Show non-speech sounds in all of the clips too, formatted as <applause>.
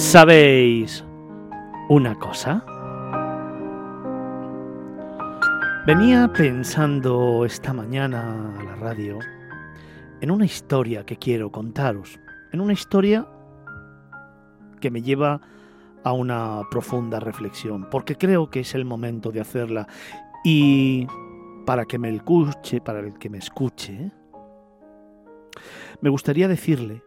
¿Sabéis una cosa? Venía pensando esta mañana a la radio en una historia que quiero contaros, en una historia que me lleva a una profunda reflexión, porque creo que es el momento de hacerla y para que me escuche, para el que me escuche, me gustaría decirle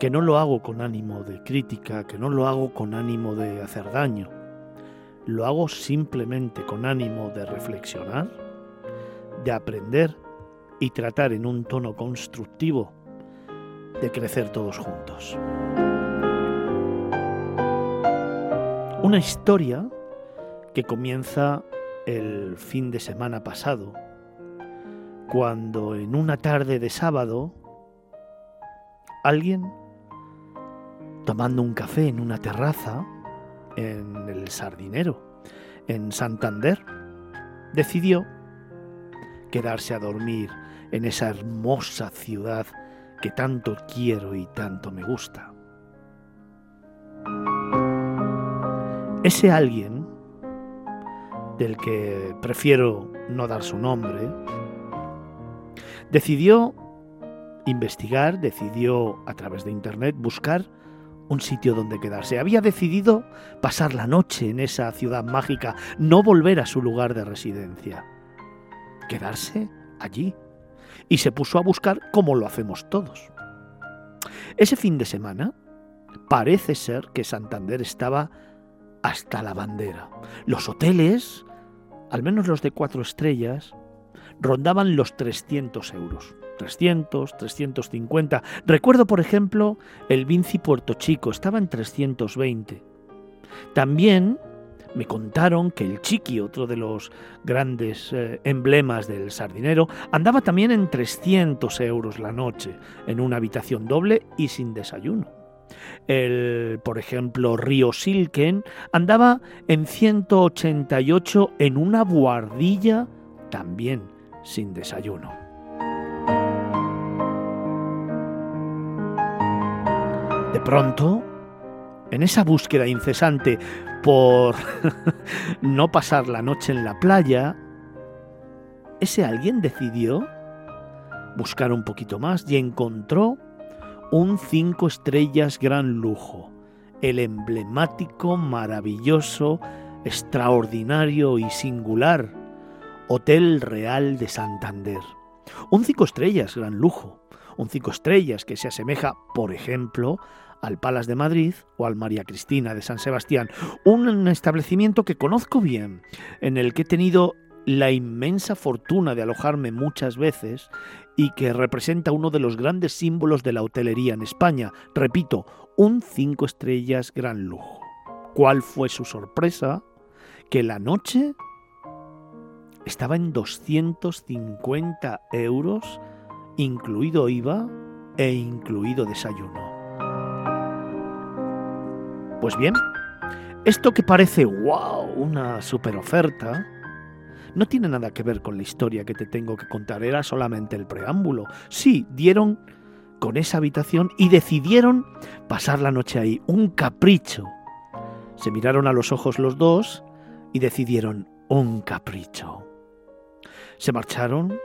que no lo hago con ánimo de crítica, que no lo hago con ánimo de hacer daño, lo hago simplemente con ánimo de reflexionar, de aprender y tratar en un tono constructivo de crecer todos juntos. Una historia que comienza el fin de semana pasado, cuando en una tarde de sábado alguien, tomando un café en una terraza, en el Sardinero, en Santander, decidió quedarse a dormir en esa hermosa ciudad que tanto quiero y tanto me gusta. Ese alguien, del que prefiero no dar su nombre, decidió investigar, decidió a través de Internet buscar un sitio donde quedarse. Había decidido pasar la noche en esa ciudad mágica, no volver a su lugar de residencia. Quedarse allí. Y se puso a buscar como lo hacemos todos. Ese fin de semana parece ser que Santander estaba hasta la bandera. Los hoteles, al menos los de cuatro estrellas, rondaban los 300 euros. 300, 350. Recuerdo, por ejemplo, el Vinci Puerto Chico, estaba en 320. También me contaron que el Chiqui, otro de los grandes eh, emblemas del sardinero, andaba también en 300 euros la noche, en una habitación doble y sin desayuno. El, por ejemplo, Río Silken andaba en 188 en una buhardilla también sin desayuno. De pronto, en esa búsqueda incesante por <laughs> no pasar la noche en la playa, ese alguien decidió buscar un poquito más y encontró un cinco estrellas gran lujo, el emblemático, maravilloso, extraordinario y singular Hotel Real de Santander. Un cinco estrellas gran lujo, un cinco estrellas que se asemeja, por ejemplo, al Palas de Madrid o al María Cristina de San Sebastián, un establecimiento que conozco bien, en el que he tenido la inmensa fortuna de alojarme muchas veces y que representa uno de los grandes símbolos de la hotelería en España. Repito, un cinco estrellas gran lujo. ¿Cuál fue su sorpresa? Que la noche estaba en 250 euros, incluido IVA e incluido desayuno. Pues bien, esto que parece, wow, una super oferta, no tiene nada que ver con la historia que te tengo que contar, era solamente el preámbulo. Sí, dieron con esa habitación y decidieron pasar la noche ahí, un capricho. Se miraron a los ojos los dos y decidieron un capricho. Se marcharon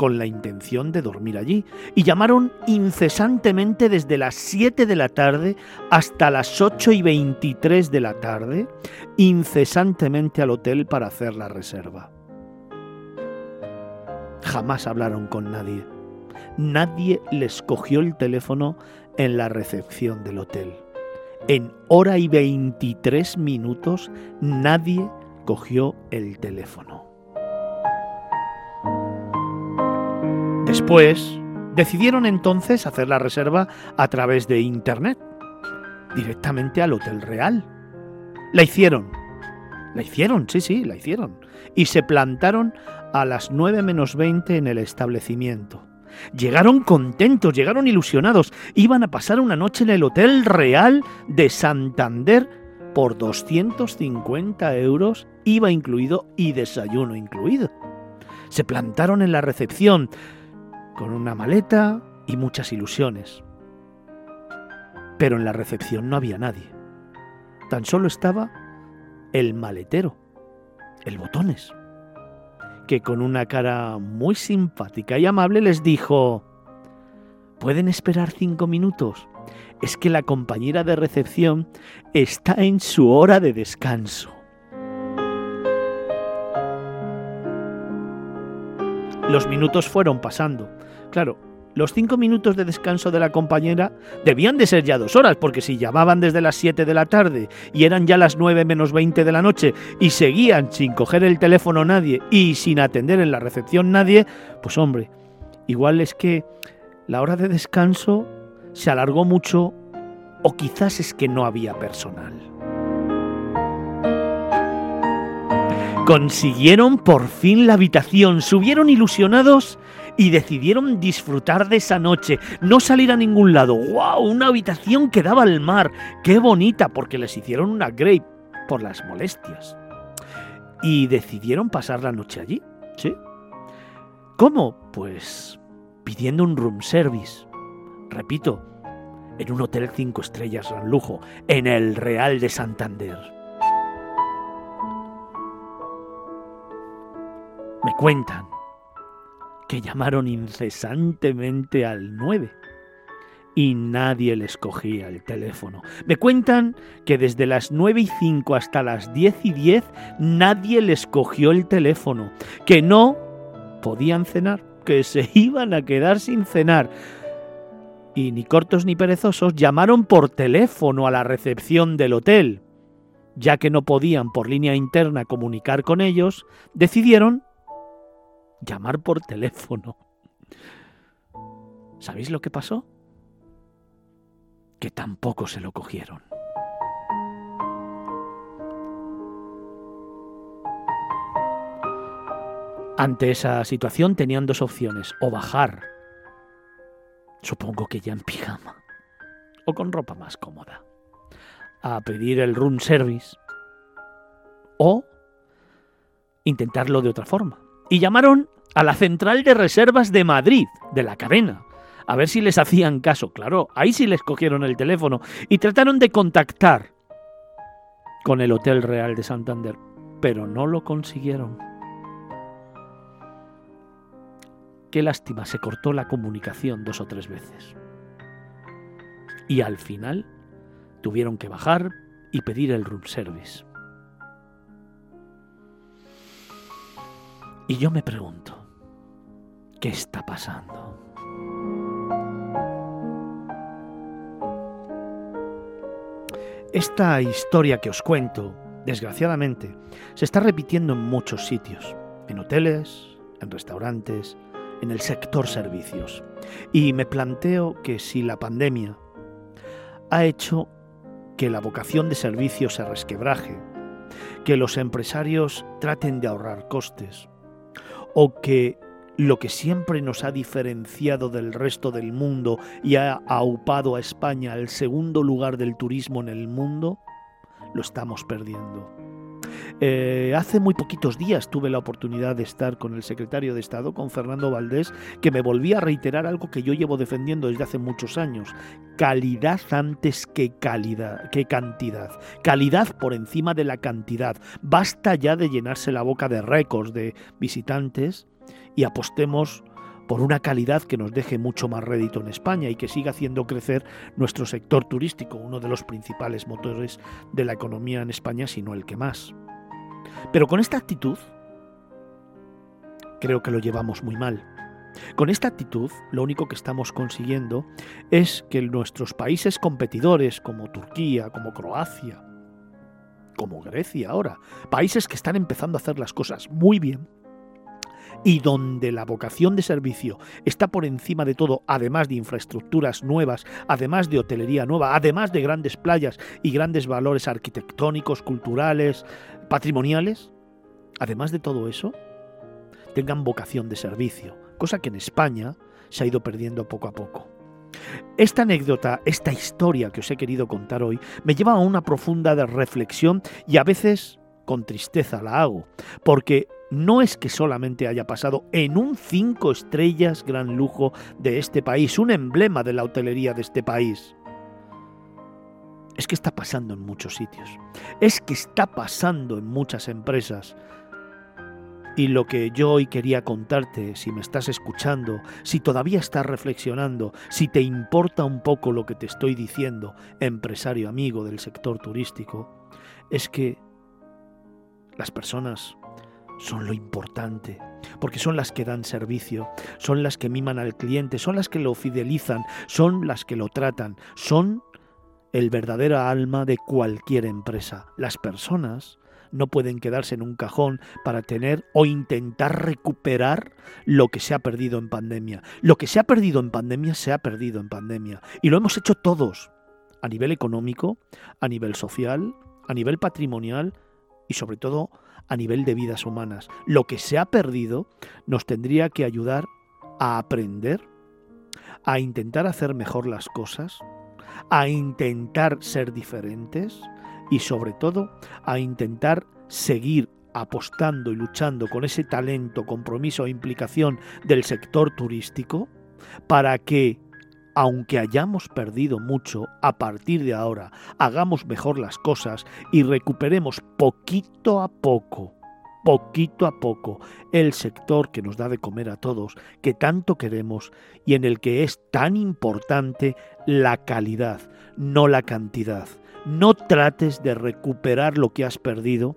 con la intención de dormir allí y llamaron incesantemente desde las 7 de la tarde hasta las 8 y 23 de la tarde, incesantemente al hotel para hacer la reserva. Jamás hablaron con nadie. Nadie les cogió el teléfono en la recepción del hotel. En hora y 23 minutos nadie cogió el teléfono. Después, decidieron entonces hacer la reserva a través de Internet, directamente al Hotel Real. La hicieron. La hicieron, sí, sí, la hicieron. Y se plantaron a las 9 menos 20 en el establecimiento. Llegaron contentos, llegaron ilusionados. Iban a pasar una noche en el Hotel Real de Santander por 250 euros, IVA incluido y desayuno incluido. Se plantaron en la recepción, con una maleta y muchas ilusiones. Pero en la recepción no había nadie. Tan solo estaba el maletero, el botones, que con una cara muy simpática y amable les dijo, ¿pueden esperar cinco minutos? Es que la compañera de recepción está en su hora de descanso. Los minutos fueron pasando. Claro, los cinco minutos de descanso de la compañera debían de ser ya dos horas, porque si llamaban desde las 7 de la tarde y eran ya las 9 menos 20 de la noche y seguían sin coger el teléfono nadie y sin atender en la recepción nadie, pues hombre, igual es que la hora de descanso se alargó mucho o quizás es que no había personal. Consiguieron por fin la habitación, subieron ilusionados y decidieron disfrutar de esa noche, no salir a ningún lado. ¡Wow! Una habitación que daba al mar. ¡Qué bonita! Porque les hicieron una grape por las molestias. Y decidieron pasar la noche allí. ¿Sí? ¿Cómo? Pues pidiendo un room service. Repito, en un hotel cinco estrellas gran lujo, en el Real de Santander. Me cuentan que llamaron incesantemente al 9 y nadie les cogía el teléfono. Me cuentan que desde las 9 y 5 hasta las 10 y 10 nadie les cogió el teléfono, que no podían cenar, que se <laughs> iban a quedar sin cenar. Y ni cortos ni perezosos llamaron por teléfono a la recepción del hotel. Ya que no podían por línea interna comunicar con ellos, decidieron llamar por teléfono. ¿Sabéis lo que pasó? Que tampoco se lo cogieron. Ante esa situación tenían dos opciones, o bajar, supongo que ya en pijama, o con ropa más cómoda, a pedir el room service, o intentarlo de otra forma, y llamaron a la central de reservas de Madrid, de la cadena, a ver si les hacían caso. Claro, ahí sí les cogieron el teléfono y trataron de contactar con el Hotel Real de Santander, pero no lo consiguieron. Qué lástima, se cortó la comunicación dos o tres veces. Y al final tuvieron que bajar y pedir el room service. Y yo me pregunto, ¿qué está pasando? Esta historia que os cuento, desgraciadamente, se está repitiendo en muchos sitios, en hoteles, en restaurantes, en el sector servicios. Y me planteo que si la pandemia ha hecho que la vocación de servicio se resquebraje, que los empresarios traten de ahorrar costes, o que lo que siempre nos ha diferenciado del resto del mundo y ha aupado a España al segundo lugar del turismo en el mundo, lo estamos perdiendo. Eh, hace muy poquitos días tuve la oportunidad de estar con el secretario de Estado, con Fernando Valdés, que me volvía a reiterar algo que yo llevo defendiendo desde hace muchos años. Calidad antes que que cantidad. Calidad por encima de la cantidad. Basta ya de llenarse la boca de récords de visitantes y apostemos por una calidad que nos deje mucho más rédito en España y que siga haciendo crecer nuestro sector turístico, uno de los principales motores de la economía en España, si no el que más. Pero con esta actitud, creo que lo llevamos muy mal. Con esta actitud, lo único que estamos consiguiendo es que nuestros países competidores, como Turquía, como Croacia, como Grecia ahora, países que están empezando a hacer las cosas muy bien, y donde la vocación de servicio está por encima de todo, además de infraestructuras nuevas, además de hotelería nueva, además de grandes playas y grandes valores arquitectónicos, culturales, patrimoniales, además de todo eso, tengan vocación de servicio, cosa que en España se ha ido perdiendo poco a poco. Esta anécdota, esta historia que os he querido contar hoy, me lleva a una profunda reflexión y a veces con tristeza la hago, porque no es que solamente haya pasado en un cinco estrellas gran lujo de este país, un emblema de la hotelería de este país, Es que está pasando en muchos sitios. Es que está pasando en muchas empresas. Y lo que yo hoy quería contarte, si me estás escuchando, si todavía estás reflexionando, si te importa un poco lo que te estoy diciendo, empresario amigo del sector turístico, es que las personas son lo importante, porque son las que dan servicio, son las que miman al cliente, son las que lo fidelizan, son las que lo tratan, son el verdadero alma de cualquier empresa. Las personas no pueden quedarse en un cajón para tener o intentar recuperar lo que se ha perdido en pandemia. Lo que se ha perdido en pandemia se ha perdido en pandemia. Y lo hemos hecho todos, a nivel económico, a nivel social, a nivel patrimonial y sobre todo a nivel de vidas humanas. Lo que se ha perdido nos tendría que ayudar a aprender, a intentar hacer mejor las cosas, a intentar ser diferentes y sobre todo a intentar seguir apostando y luchando con ese talento, compromiso e implicación del sector turístico para que aunque hayamos perdido mucho, a partir de ahora hagamos mejor las cosas y recuperemos poquito a poco, poquito a poco, el sector que nos da de comer a todos, que tanto queremos y en el que es tan importante la calidad, no la cantidad. No trates de recuperar lo que has perdido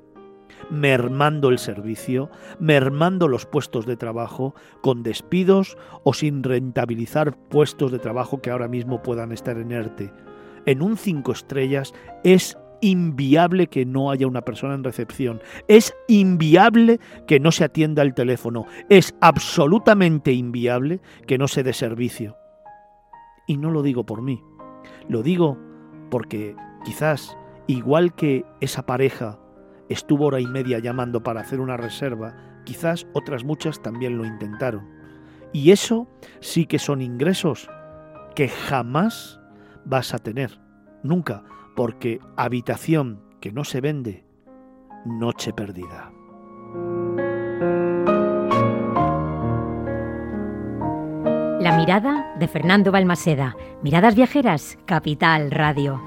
mermando el servicio, mermando los puestos de trabajo, con despidos o sin rentabilizar puestos de trabajo que ahora mismo puedan estar en ERTE. En un 5 estrellas es inviable que no haya una persona en recepción. Es inviable que no se atienda el teléfono. Es absolutamente inviable que no se dé servicio. Y no lo digo por mí. Lo digo porque quizás, igual que esa pareja estuvo hora y media llamando para hacer una reserva, quizás otras muchas también lo intentaron. Y eso sí que son ingresos que jamás vas a tener, nunca, porque habitación que no se vende, noche perdida. La mirada de Fernando Balmaseda. Miradas viajeras, Capital Radio.